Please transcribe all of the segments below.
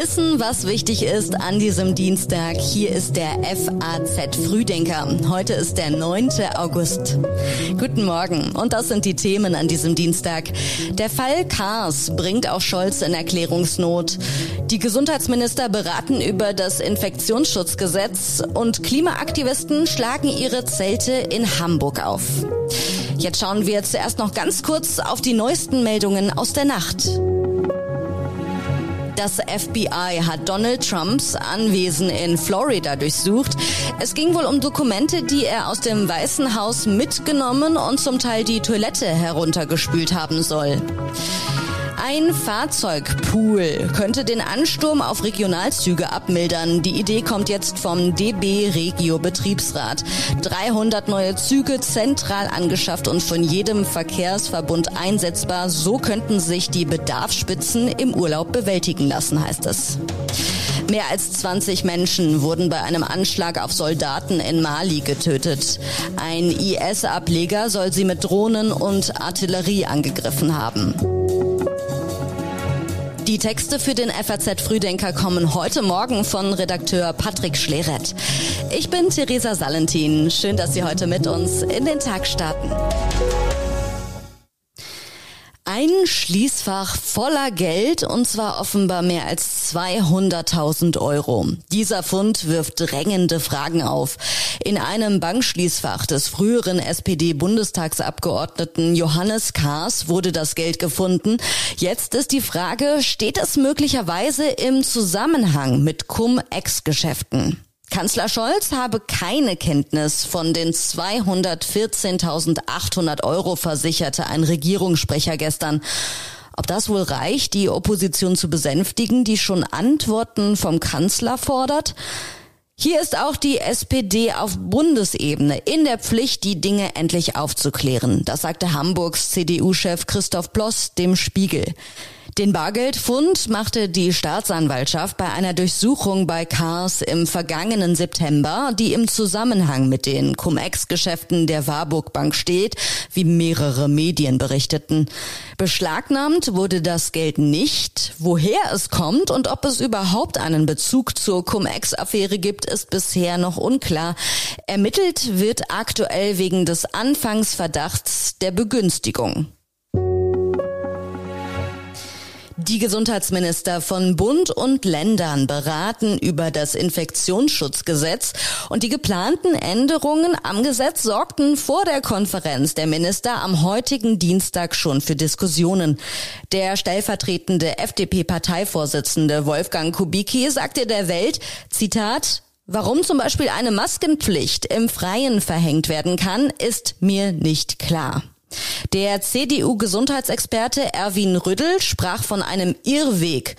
Wissen, was wichtig ist an diesem Dienstag. Hier ist der FAZ Frühdenker. Heute ist der 9. August. Guten Morgen. Und das sind die Themen an diesem Dienstag. Der Fall Kars bringt auch Scholz in Erklärungsnot. Die Gesundheitsminister beraten über das Infektionsschutzgesetz und Klimaaktivisten schlagen ihre Zelte in Hamburg auf. Jetzt schauen wir zuerst noch ganz kurz auf die neuesten Meldungen aus der Nacht. Das FBI hat Donald Trumps Anwesen in Florida durchsucht. Es ging wohl um Dokumente, die er aus dem Weißen Haus mitgenommen und zum Teil die Toilette heruntergespült haben soll. Ein Fahrzeugpool könnte den Ansturm auf Regionalzüge abmildern. Die Idee kommt jetzt vom DB Regio Betriebsrat. 300 neue Züge zentral angeschafft und von jedem Verkehrsverbund einsetzbar. So könnten sich die Bedarfsspitzen im Urlaub bewältigen lassen, heißt es. Mehr als 20 Menschen wurden bei einem Anschlag auf Soldaten in Mali getötet. Ein IS-Ableger soll sie mit Drohnen und Artillerie angegriffen haben. Die Texte für den FAZ Frühdenker kommen heute Morgen von Redakteur Patrick Schleret. Ich bin Theresa Salentin. Schön, dass Sie heute mit uns in den Tag starten. Ein Schließfach voller Geld und zwar offenbar mehr als 200.000 Euro. Dieser Fund wirft drängende Fragen auf. In einem Bankschließfach des früheren SPD-Bundestagsabgeordneten Johannes Kahrs wurde das Geld gefunden. Jetzt ist die Frage, steht es möglicherweise im Zusammenhang mit Cum-Ex-Geschäften? Kanzler Scholz habe keine Kenntnis von den 214.800 Euro versicherte ein Regierungssprecher gestern. Ob das wohl reicht, die Opposition zu besänftigen, die schon Antworten vom Kanzler fordert? Hier ist auch die SPD auf Bundesebene in der Pflicht, die Dinge endlich aufzuklären. Das sagte Hamburgs CDU-Chef Christoph Bloss dem Spiegel. Den Bargeldfund machte die Staatsanwaltschaft bei einer Durchsuchung bei Cars im vergangenen September, die im Zusammenhang mit den Cum-Ex-Geschäften der Warburg Bank steht, wie mehrere Medien berichteten. Beschlagnahmt wurde das Geld nicht. Woher es kommt und ob es überhaupt einen Bezug zur Cum-Ex-Affäre gibt, ist bisher noch unklar. Ermittelt wird aktuell wegen des Anfangsverdachts der Begünstigung. Die Gesundheitsminister von Bund und Ländern beraten über das Infektionsschutzgesetz und die geplanten Änderungen am Gesetz sorgten vor der Konferenz der Minister am heutigen Dienstag schon für Diskussionen. Der stellvertretende FDP-Parteivorsitzende Wolfgang Kubicki sagte der Welt, Zitat, Warum zum Beispiel eine Maskenpflicht im Freien verhängt werden kann, ist mir nicht klar. Der CDU-Gesundheitsexperte Erwin Rüddel sprach von einem Irrweg.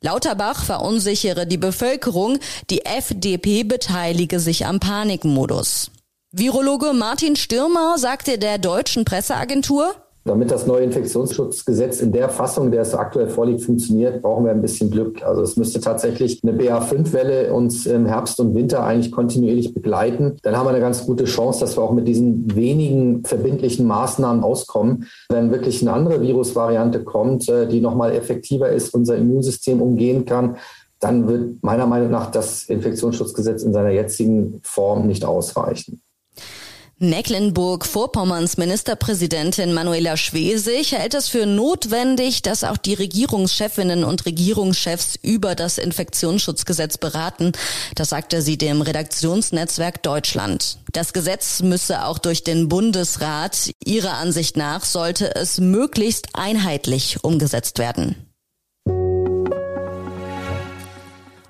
Lauterbach verunsichere die Bevölkerung, die FDP beteilige sich am Panikmodus. Virologe Martin Stürmer sagte der deutschen Presseagentur, damit das neue Infektionsschutzgesetz in der Fassung, der es aktuell vorliegt, funktioniert, brauchen wir ein bisschen Glück. Also es müsste tatsächlich eine BA5-Welle uns im Herbst und Winter eigentlich kontinuierlich begleiten. Dann haben wir eine ganz gute Chance, dass wir auch mit diesen wenigen verbindlichen Maßnahmen auskommen. Wenn wirklich eine andere Virusvariante kommt, äh, die nochmal effektiver ist, unser Immunsystem umgehen kann, dann wird meiner Meinung nach das Infektionsschutzgesetz in seiner jetzigen Form nicht ausreichen. Mecklenburg-Vorpommerns Ministerpräsidentin Manuela Schwesig hält es für notwendig, dass auch die Regierungschefinnen und Regierungschefs über das Infektionsschutzgesetz beraten. Das sagte sie dem Redaktionsnetzwerk Deutschland. Das Gesetz müsse auch durch den Bundesrat. Ihrer Ansicht nach sollte es möglichst einheitlich umgesetzt werden.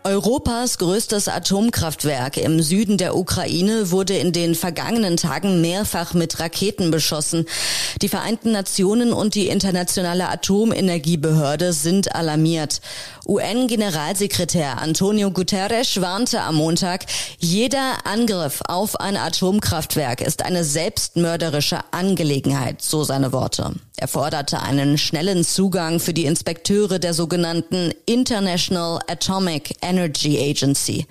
Europas größtes Atomkraftwerk im Süden der Ukraine wurde in den vergangenen Tagen mehrfach mit Raketen beschossen. Die Vereinten Nationen und die Internationale Atomenergiebehörde sind alarmiert. UN-Generalsekretär Antonio Guterres warnte am Montag, jeder Angriff auf ein Atomkraftwerk ist eine selbstmörderische Angelegenheit, so seine Worte. Er forderte einen schnellen Zugang für die Inspekteure der sogenannten International Atomic Energy Agency.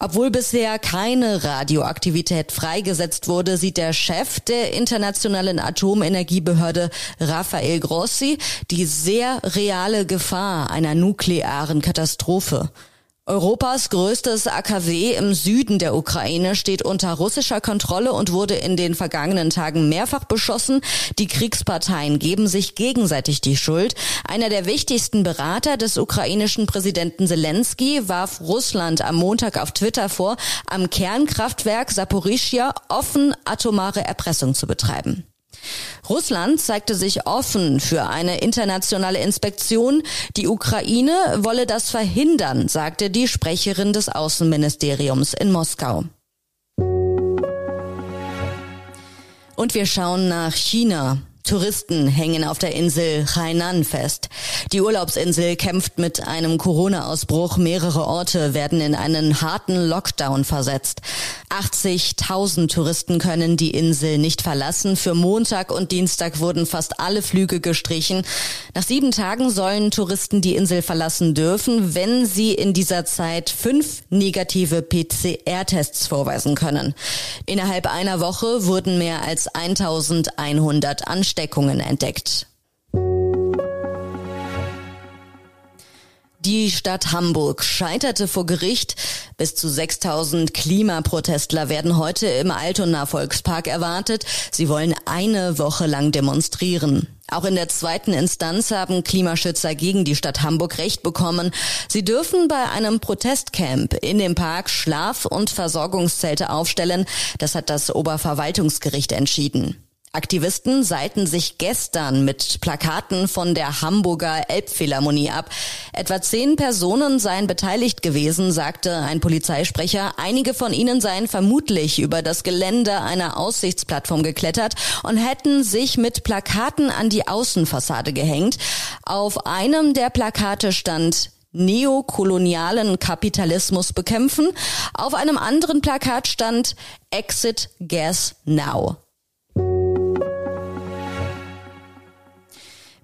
Obwohl bisher keine Radioaktivität freigesetzt wurde, sieht der Chef der Internationalen Atomenergiebehörde Rafael Grossi die sehr reale Gefahr einer nuklearen Katastrophe. Europas größtes AKW im Süden der Ukraine steht unter russischer Kontrolle und wurde in den vergangenen Tagen mehrfach beschossen. Die Kriegsparteien geben sich gegenseitig die Schuld. Einer der wichtigsten Berater des ukrainischen Präsidenten Zelensky warf Russland am Montag auf Twitter vor, am Kernkraftwerk Saporischia offen atomare Erpressung zu betreiben. Russland zeigte sich offen für eine internationale Inspektion. Die Ukraine wolle das verhindern, sagte die Sprecherin des Außenministeriums in Moskau. Und wir schauen nach China. Touristen hängen auf der Insel Hainan fest. Die Urlaubsinsel kämpft mit einem Corona-Ausbruch. Mehrere Orte werden in einen harten Lockdown versetzt. 80.000 Touristen können die Insel nicht verlassen. Für Montag und Dienstag wurden fast alle Flüge gestrichen. Nach sieben Tagen sollen Touristen die Insel verlassen dürfen, wenn sie in dieser Zeit fünf negative PCR-Tests vorweisen können. Innerhalb einer Woche wurden mehr als 1100 Ansteckungen entdeckt. Die Stadt Hamburg scheiterte vor Gericht. Bis zu 6000 Klimaprotestler werden heute im Altona Volkspark erwartet. Sie wollen eine Woche lang demonstrieren. Auch in der zweiten Instanz haben Klimaschützer gegen die Stadt Hamburg Recht bekommen. Sie dürfen bei einem Protestcamp in dem Park Schlaf- und Versorgungszelte aufstellen. Das hat das Oberverwaltungsgericht entschieden. Aktivisten seiten sich gestern mit Plakaten von der Hamburger Elbphilharmonie ab. Etwa zehn Personen seien beteiligt gewesen, sagte ein Polizeisprecher. Einige von ihnen seien vermutlich über das Gelände einer Aussichtsplattform geklettert und hätten sich mit Plakaten an die Außenfassade gehängt. Auf einem der Plakate stand neokolonialen Kapitalismus bekämpfen. Auf einem anderen Plakat stand Exit Gas Now.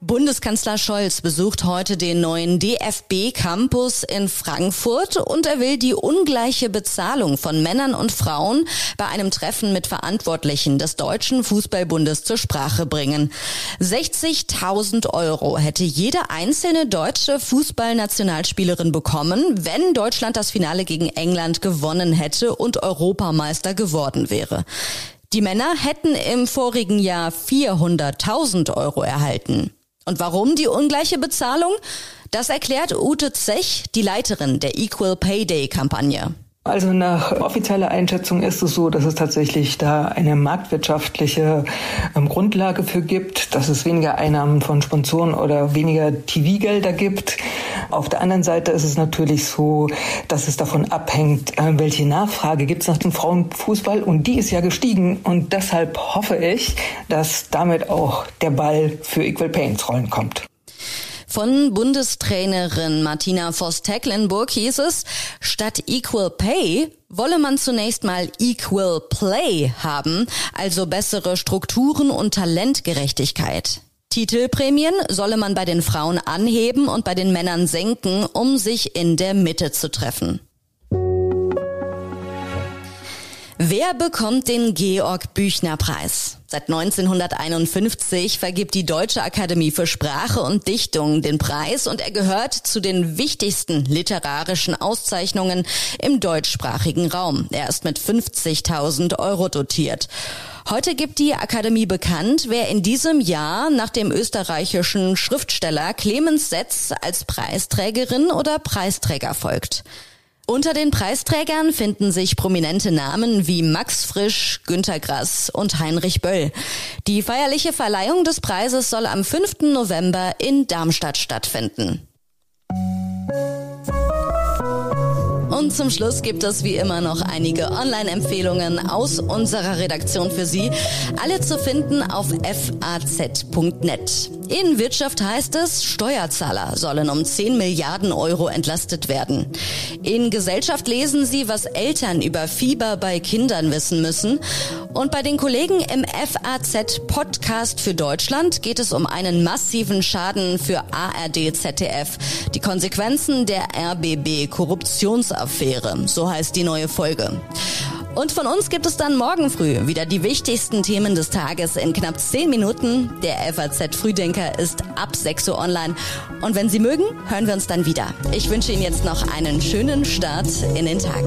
Bundeskanzler Scholz besucht heute den neuen DFB Campus in Frankfurt und er will die ungleiche Bezahlung von Männern und Frauen bei einem Treffen mit Verantwortlichen des Deutschen Fußballbundes zur Sprache bringen. 60.000 Euro hätte jede einzelne deutsche Fußballnationalspielerin bekommen, wenn Deutschland das Finale gegen England gewonnen hätte und Europameister geworden wäre. Die Männer hätten im vorigen Jahr 400.000 Euro erhalten. Und warum die ungleiche Bezahlung? Das erklärt Ute Zech, die Leiterin der Equal Pay Day Kampagne. Also nach offizieller Einschätzung ist es so, dass es tatsächlich da eine marktwirtschaftliche ähm, Grundlage für gibt, dass es weniger Einnahmen von Sponsoren oder weniger TV-Gelder gibt. Auf der anderen Seite ist es natürlich so, dass es davon abhängt, äh, welche Nachfrage gibt es nach dem Frauenfußball und die ist ja gestiegen und deshalb hoffe ich, dass damit auch der Ball für Equal Pay ins Rollen kommt. Von Bundestrainerin Martina Voss-Tecklenburg hieß es, statt Equal Pay wolle man zunächst mal Equal Play haben, also bessere Strukturen und Talentgerechtigkeit. Titelprämien solle man bei den Frauen anheben und bei den Männern senken, um sich in der Mitte zu treffen. Wer bekommt den Georg Büchner Preis? Seit 1951 vergibt die Deutsche Akademie für Sprache und Dichtung den Preis und er gehört zu den wichtigsten literarischen Auszeichnungen im deutschsprachigen Raum. Er ist mit 50.000 Euro dotiert. Heute gibt die Akademie bekannt, wer in diesem Jahr nach dem österreichischen Schriftsteller Clemens Setz als Preisträgerin oder Preisträger folgt. Unter den Preisträgern finden sich prominente Namen wie Max Frisch, Günter Grass und Heinrich Böll. Die feierliche Verleihung des Preises soll am 5. November in Darmstadt stattfinden. Und zum Schluss gibt es wie immer noch einige Online-Empfehlungen aus unserer Redaktion für Sie. Alle zu finden auf faz.net. In Wirtschaft heißt es, Steuerzahler sollen um 10 Milliarden Euro entlastet werden. In Gesellschaft lesen Sie, was Eltern über Fieber bei Kindern wissen müssen. Und bei den Kollegen im FAZ Podcast für Deutschland geht es um einen massiven Schaden für ARD ZDF. Die Konsequenzen der RBB Korruptionsaffäre. So heißt die neue Folge. Und von uns gibt es dann morgen früh wieder die wichtigsten Themen des Tages in knapp 10 Minuten. Der FAZ Frühdenker ist ab 6 Uhr online. Und wenn Sie mögen, hören wir uns dann wieder. Ich wünsche Ihnen jetzt noch einen schönen Start in den Tag.